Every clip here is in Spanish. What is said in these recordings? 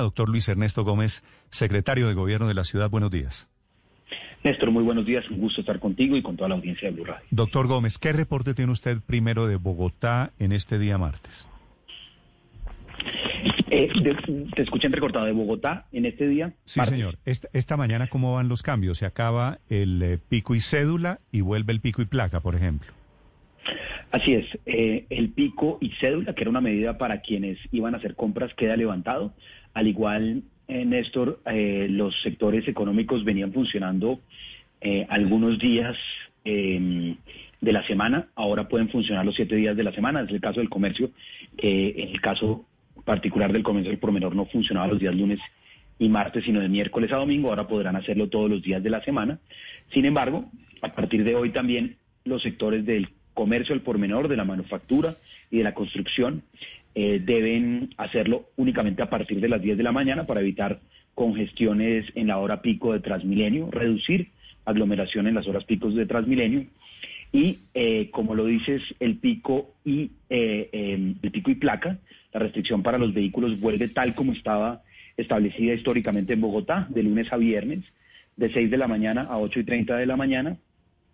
Doctor Luis Ernesto Gómez, secretario de Gobierno de la ciudad, buenos días. Néstor, muy buenos días, un gusto estar contigo y con toda la audiencia de Blue Radio. Doctor Gómez, ¿qué reporte tiene usted primero de Bogotá en este día martes? Eh, te escuché recortado de Bogotá en este día. Sí, señor. Esta, mañana, ¿cómo van los cambios? Se acaba el eh, pico y cédula y vuelve el pico y placa, por ejemplo. Así es, eh, el pico y cédula, que era una medida para quienes iban a hacer compras, queda levantado. Al igual, eh, Néstor, eh, los sectores económicos venían funcionando algunos días em, de la semana, ahora pueden funcionar los siete días de la semana. Es el caso del comercio, en el caso particular del comercio del por menor no funcionaba los días lunes y martes, sino de miércoles a domingo, ahora podrán hacerlo todos los días de la semana. Sin embargo, a partir de hoy también los sectores del comercio al por menor, de la manufactura y de la construcción, eh, deben hacerlo únicamente a partir de las 10 de la mañana para evitar congestiones en la hora pico de Transmilenio, reducir aglomeración en las horas picos de Transmilenio. Y, eh, como lo dices, el pico y eh, em, el pico y placa, la restricción para los vehículos vuelve tal como estaba establecida históricamente en Bogotá, de lunes a viernes, de 6 de la mañana a 8 y 30 de la mañana,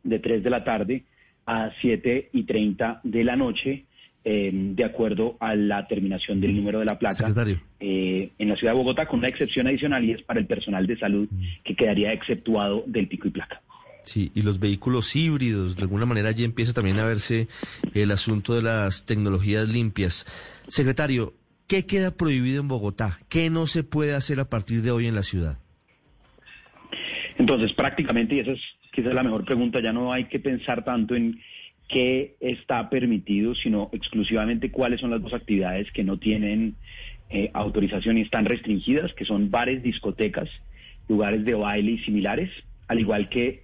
de 3 de la tarde a 7 y 30 de la noche, eh, de acuerdo a la terminación del número de la placa eh, en la ciudad de Bogotá, con una excepción adicional y es para el personal de salud mm. que quedaría exceptuado del pico y placa. Sí, y los vehículos híbridos, de alguna manera ya empieza también a verse el asunto de las tecnologías limpias. Secretario, ¿qué queda prohibido en Bogotá? ¿Qué no se puede hacer a partir de hoy en la ciudad? Entonces, prácticamente, y esa es quizás la mejor pregunta, ya no hay que pensar tanto en qué está permitido, sino exclusivamente cuáles son las dos actividades que no tienen eh, autorización y están restringidas, que son bares, discotecas, lugares de baile y similares, al igual que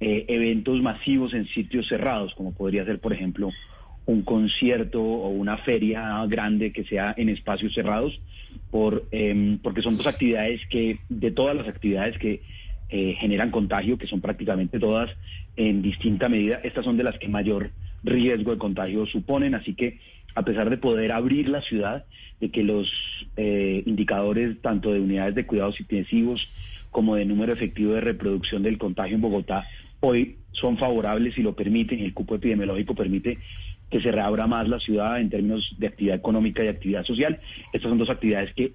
eh, eventos masivos en sitios cerrados, como podría ser, por ejemplo, un concierto o una feria grande que sea en espacios cerrados, por, em, porque son dos actividades que, de todas las actividades que eh, generan contagio, que son prácticamente todas en distinta medida. Estas son de las que mayor riesgo de contagio suponen, así que a pesar de poder abrir la ciudad, de que los eh, indicadores tanto de unidades de cuidados intensivos como de número efectivo de reproducción del contagio en Bogotá hoy son favorables y lo permiten, el cupo epidemiológico permite que se reabra más la ciudad en términos de actividad económica y actividad social. Estas son dos actividades que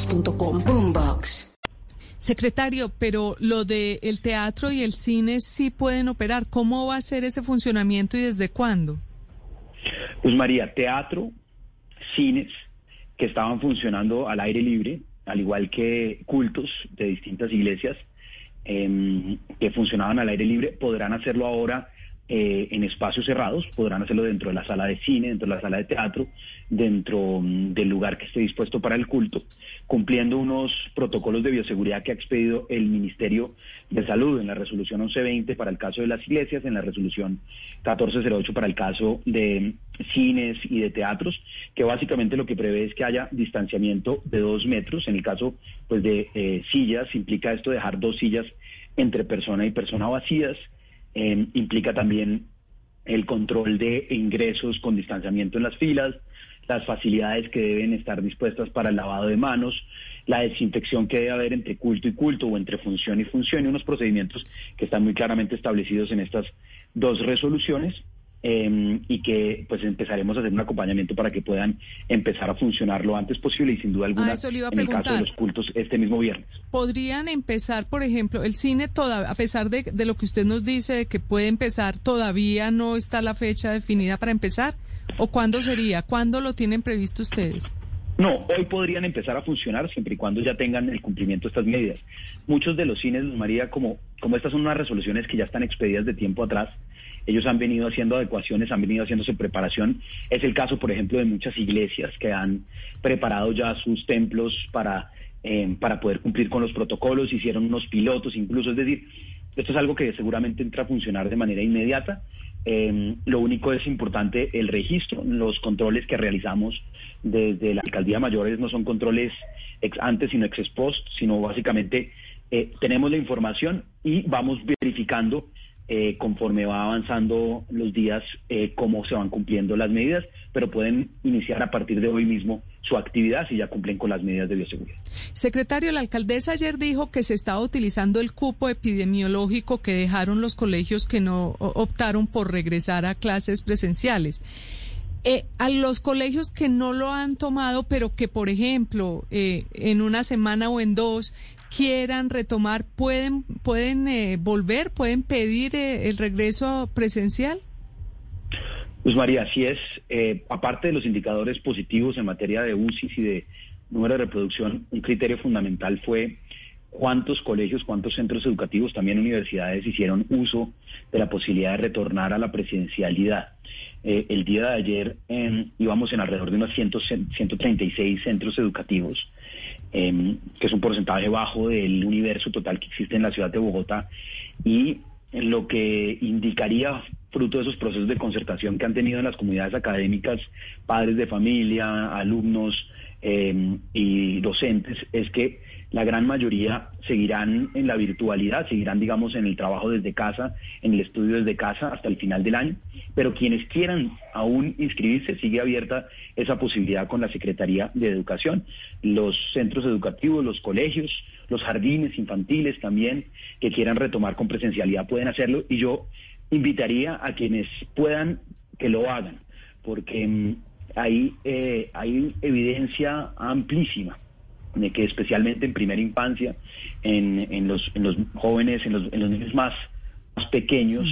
boombox.com. Boombox. Secretario, pero lo de el teatro y el cine sí pueden operar. ¿Cómo va a ser ese funcionamiento y desde cuándo? Pues María, teatro, cines que estaban funcionando al aire libre, al igual que cultos de distintas iglesias em, que funcionaban al aire libre, podrán hacerlo ahora eh, en espacios cerrados, podrán hacerlo dentro de la sala de cine, dentro de la sala de teatro, dentro mm, del lugar que esté dispuesto para el culto, cumpliendo unos protocolos de bioseguridad que ha expedido el Ministerio de Salud en la resolución 1120 para el caso de las iglesias, en la resolución 1408 para el caso de cines y de teatros, que básicamente lo que prevé es que haya distanciamiento de dos metros. En el caso pues de eh, sillas, implica esto dejar dos sillas entre persona y persona vacías eh, implica también el control de ingresos con distanciamiento en las filas, las facilidades que deben estar dispuestas para el lavado de manos, la desinfección que debe haber entre culto y culto o entre función y función y unos procedimientos que están muy claramente establecidos en estas dos resoluciones. Em, y que pues empezaremos a hacer un acompañamiento para que puedan empezar a funcionar lo antes posible y sin duda alguna en el caso de los cultos este mismo viernes. ¿Podrían empezar, por ejemplo, el cine toda, a pesar de, de lo que usted nos dice que puede empezar, todavía no está la fecha definida para empezar? ¿O cuándo sería? ¿Cuándo lo tienen previsto ustedes? No, hoy podrían empezar a funcionar siempre y cuando ya tengan el cumplimiento de estas medidas. Muchos de los cines, María, como, como estas son unas resoluciones que ya están expedidas de tiempo atrás, ellos han venido haciendo adecuaciones, han venido haciendo su preparación. Es el caso, por ejemplo, de muchas iglesias que han preparado ya sus templos para, eh, para poder cumplir con los protocolos, hicieron unos pilotos incluso, es decir, esto es algo que seguramente entra a funcionar de manera inmediata. Eh, lo único es importante el registro, los controles que realizamos desde la alcaldía mayores no son controles ex antes sino ex post, sino básicamente eh, tenemos la información y vamos verificando eh, conforme va avanzando los días eh, cómo se van cumpliendo las medidas, pero pueden iniciar a partir de hoy mismo su actividad si ya cumplen con las medidas de bioseguridad. Secretario, la alcaldesa ayer dijo que se estaba utilizando el cupo epidemiológico que dejaron los colegios que no optaron por regresar a clases presenciales. Eh, a los colegios que no lo han tomado, pero que, por ejemplo, en una semana o en dos quieran retomar, ¿pueden, pueden eh, volver, pueden pedir eh, el regreso presencial? Pues María, así es. Eh, aparte de los indicadores positivos en materia de UCI y de número de reproducción, un criterio fundamental fue cuántos colegios, cuántos centros educativos, también universidades hicieron uso de la posibilidad de retornar a la presidencialidad. el día de ayer íbamos en alrededor de unos 136 centros educativos Em, que es un porcentaje bajo del universo total que existe en la ciudad de Bogotá, y lo que indicaría, fruto de esos procesos de concertación que han tenido en las comunidades académicas, padres de familia, alumnos em, y docentes, es que la gran mayoría seguirán en la virtualidad, seguirán, digamos, en el trabajo desde casa, en el estudio desde casa hasta el final del año, pero quienes quieran aún inscribirse, sigue abierta esa posibilidad con la Secretaría de Educación. Los centros educativos, los colegios, los jardines infantiles también, que quieran retomar con presencialidad pueden hacerlo y yo invitaría a quienes puedan que lo hagan, porque mm, hay, eh, hay evidencia amplísima de que especialmente en primera infancia, en, en, los, en los jóvenes, en los, en los niños más, más pequeños,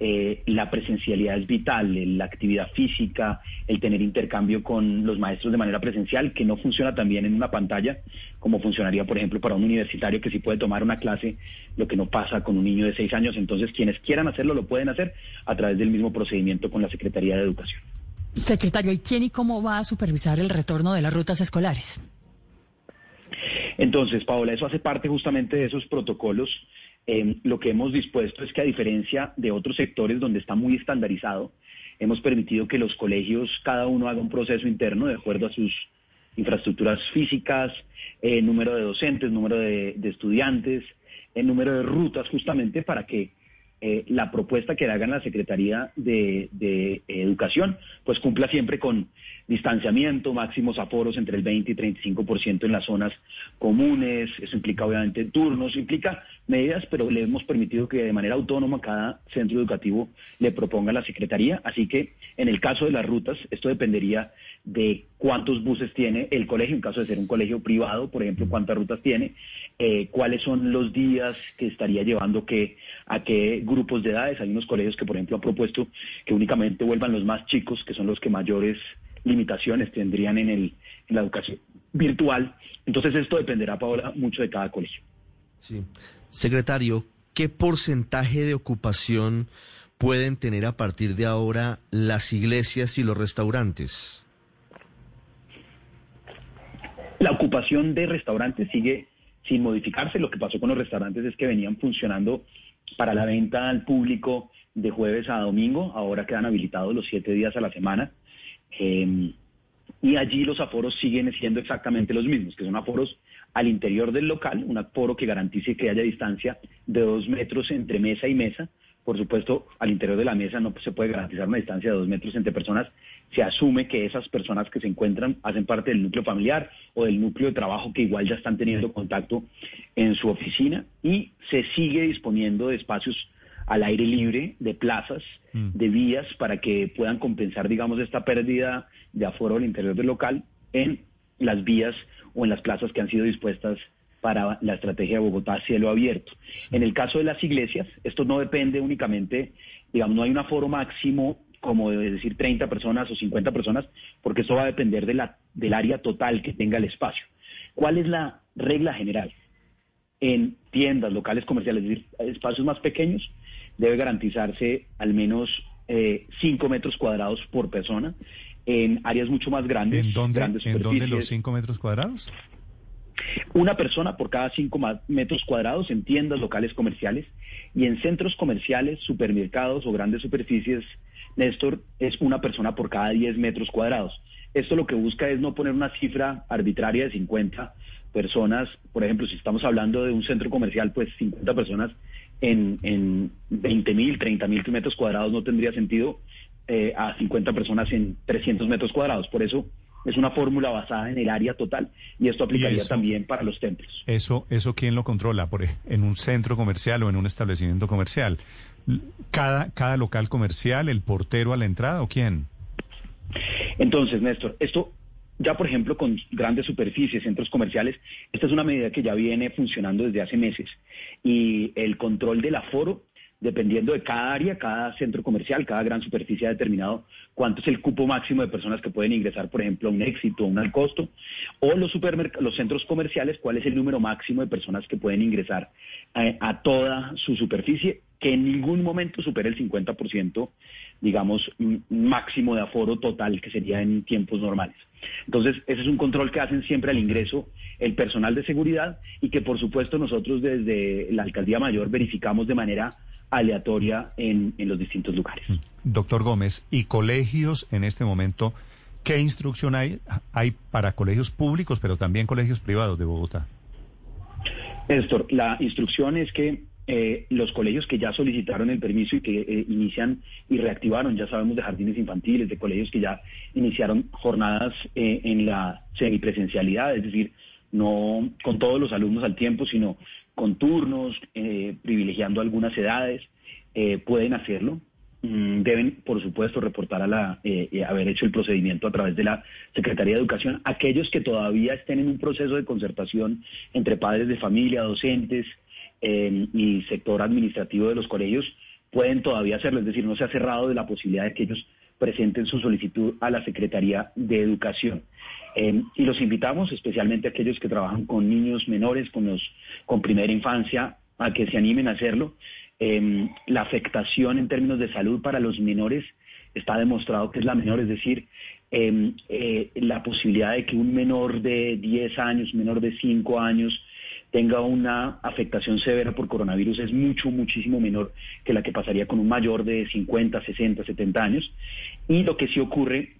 eh, la presencialidad es vital, la actividad física, el tener intercambio con los maestros de manera presencial, que no funciona también en una pantalla, como funcionaría, por ejemplo, para un universitario que sí puede tomar una clase, lo que no pasa con un niño de seis años. Entonces, quienes quieran hacerlo lo pueden hacer a través del mismo procedimiento con la Secretaría de Educación. Secretario, ¿y quién y cómo va a supervisar el retorno de las rutas escolares? Entonces, Paola, eso hace parte justamente de esos protocolos. Eh, lo que hemos dispuesto es que a diferencia de otros sectores donde está muy estandarizado, hemos permitido que los colegios cada uno haga un proceso interno de acuerdo a sus infraestructuras físicas, eh, número de docentes, número de, estudiantes, el número de rutas, justamente para que eh, la propuesta que hagan la Secretaría de, de, Educación, pues cumpla siempre con distanciamiento, máximos aforos entre el 20 y 35% en las zonas comunes, eso implica obviamente turnos, implica medidas, pero le hemos permitido que de manera autónoma cada centro educativo le proponga a la Secretaría, así que en el caso de las rutas, esto dependería de cuántos buses tiene el colegio, en caso de ser un colegio privado, por ejemplo, cuántas rutas tiene, eh, cuáles son los días que estaría llevando que, a qué grupos de edades. Hay unos colegios que, por ejemplo, han propuesto que únicamente vuelvan los más chicos, que son los que mayores limitaciones tendrían en, el, en la educación virtual. Entonces esto dependerá, Paola, mucho de cada colegio. Sí. Secretario, ¿qué porcentaje de ocupación pueden tener a partir de ahora las iglesias y los restaurantes? La ocupación de restaurantes sigue sin modificarse. Lo que pasó con los restaurantes es que venían funcionando para la venta al público de jueves a domingo, ahora quedan habilitados los siete días a la semana. Eh, y allí los aforos siguen siendo exactamente los mismos, que son aforos al interior del local, un aforo que garantice que haya distancia de dos metros entre mesa y mesa. Por supuesto, al interior de la mesa no se puede garantizar una distancia de dos metros entre personas. Se asume que esas personas que se encuentran hacen parte del núcleo familiar o del núcleo de trabajo que igual ya están teniendo contacto en su oficina y se sigue disponiendo de espacios al aire libre de plazas, Mm. de vías, para que puedan compensar, digamos, esta pérdida de aforo al interior del local en las vías o en las plazas que han sido dispuestas para la estrategia de Bogotá cielo abierto. En el caso de las iglesias, esto no depende únicamente, digamos, no hay un aforo máximo como de decir 30 personas o 50 personas, porque eso va a depender de la, del área total que tenga el espacio. ¿Cuál es la regla general? En tiendas, locales comerciales, es decir, espacios más pequeños, debe garantizarse al menos 5 metros cuadrados por persona. En áreas mucho más grandes, ¿En dónde, grandes ¿en dónde los superficies, 5 metros cuadrados? una persona por cada 5 metros cuadrados en tiendas locales comerciales y en centros comerciales, supermercados o grandes superficies, Néstor, es una persona por cada 10 metros cuadrados. Esto lo que busca es no poner una cifra arbitraria de 50 personas. Por ejemplo, si estamos hablando de un centro comercial, pues 50 personas en, en 20 mil, 30 mil metros cuadrados no tendría sentido eh, a 50 personas en 300 metros cuadrados. Por eso es una fórmula basada en el área total y esto aplicaría eso? también para los templos. Eso, eso quién lo controla, por en un centro comercial o en un establecimiento comercial. Cada, cada local comercial, el portero a la entrada o quién? Entonces, Néstor, esto ya, por ejemplo, con grandes superficies, centros comerciales, esta es una medida que ya viene funcionando desde hace meses. Y el control del aforo, dependiendo de cada área, cada centro comercial, cada gran superficie ha determinado cuánto es el cupo máximo de personas que pueden ingresar, por ejemplo, a un éxito, a un al costo, o los los centros comerciales, cuál es el número máximo de personas que pueden ingresar a, a toda su superficie, que en ningún momento supere el 50%, digamos, máximo de aforo total, que sería en tiempos normales. Entonces, ese es un control que hacen siempre al ingreso el personal de seguridad y que, por supuesto, nosotros desde la Alcaldía Mayor verificamos de manera aleatoria en, en los distintos lugares. Doctor Gómez, ¿y colegios en este momento? ¿Qué instrucción hay, hay para colegios públicos, pero también colegios privados de Bogotá? Néstor, la instrucción es que eh, los colegios que ya solicitaron el permiso y que eh, inician y reactivaron, ya sabemos de jardines infantiles, de colegios que ya iniciaron jornadas eh, en la semipresencialidad, es decir, no con todos los alumnos al tiempo, sino con turnos, eh, privilegiando algunas edades, eh, pueden hacerlo. Mm, Deben, por supuesto, reportar a la, eh, eh, haber hecho el procedimiento a través de la Secretaría de Educación. Aquellos que todavía estén en un proceso de concertación entre padres de familia, docentes eh, y sector administrativo de los colegios, pueden todavía hacerlo. Es decir, no se ha cerrado de la posibilidad de que ellos presenten su solicitud a la Secretaría de Educación. Eh, y los invitamos, especialmente aquellos que trabajan con niños menores, con, los, con primera infancia, a que se animen a hacerlo. Eh, la afectación en términos de salud para los menores está demostrado que es la menor, es decir, eh, eh, la posibilidad de que un menor de 10 años, menor de 5 años, tenga una afectación severa por coronavirus es mucho, muchísimo menor que la que pasaría con un mayor de 50, 60, 70 años. Y lo que sí ocurre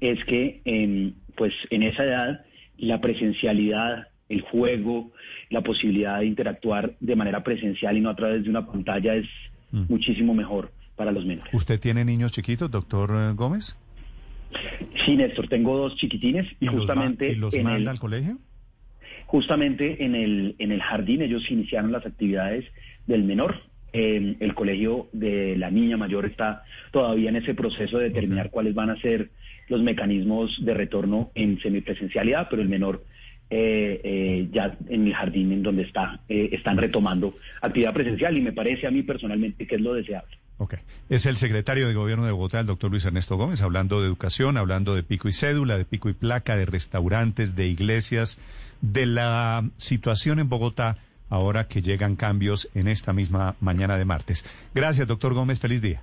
es que eh, pues en esa edad la presencialidad, el juego, la posibilidad de interactuar de manera presencial y no a través de una pantalla es Mm. muchísimo mejor para los menores. ¿Usted tiene niños chiquitos, doctor eh, Gómez? Sí, Néstor, tengo dos chiquitines y, los justamente ¿y los en el, manda al colegio? Justamente en el, en el jardín ellos iniciaron las actividades del menor. Eh, el colegio de la niña mayor está todavía en ese proceso de determinar cuáles van a ser los mecanismos de retorno en semipresencialidad, pero el menor eh, eh, ya en el jardín en donde está, eh, están retomando actividad presencial y me parece a mí personalmente que es lo deseable. Ok. Es el secretario de Gobierno de Bogotá, el doctor Luis Ernesto Gómez, hablando de educación, hablando de pico y cédula, de pico y placa, de restaurantes, de iglesias, de la situación en Bogotá ahora que llegan cambios en esta misma mañana de martes. Gracias, doctor Gómez. Feliz día.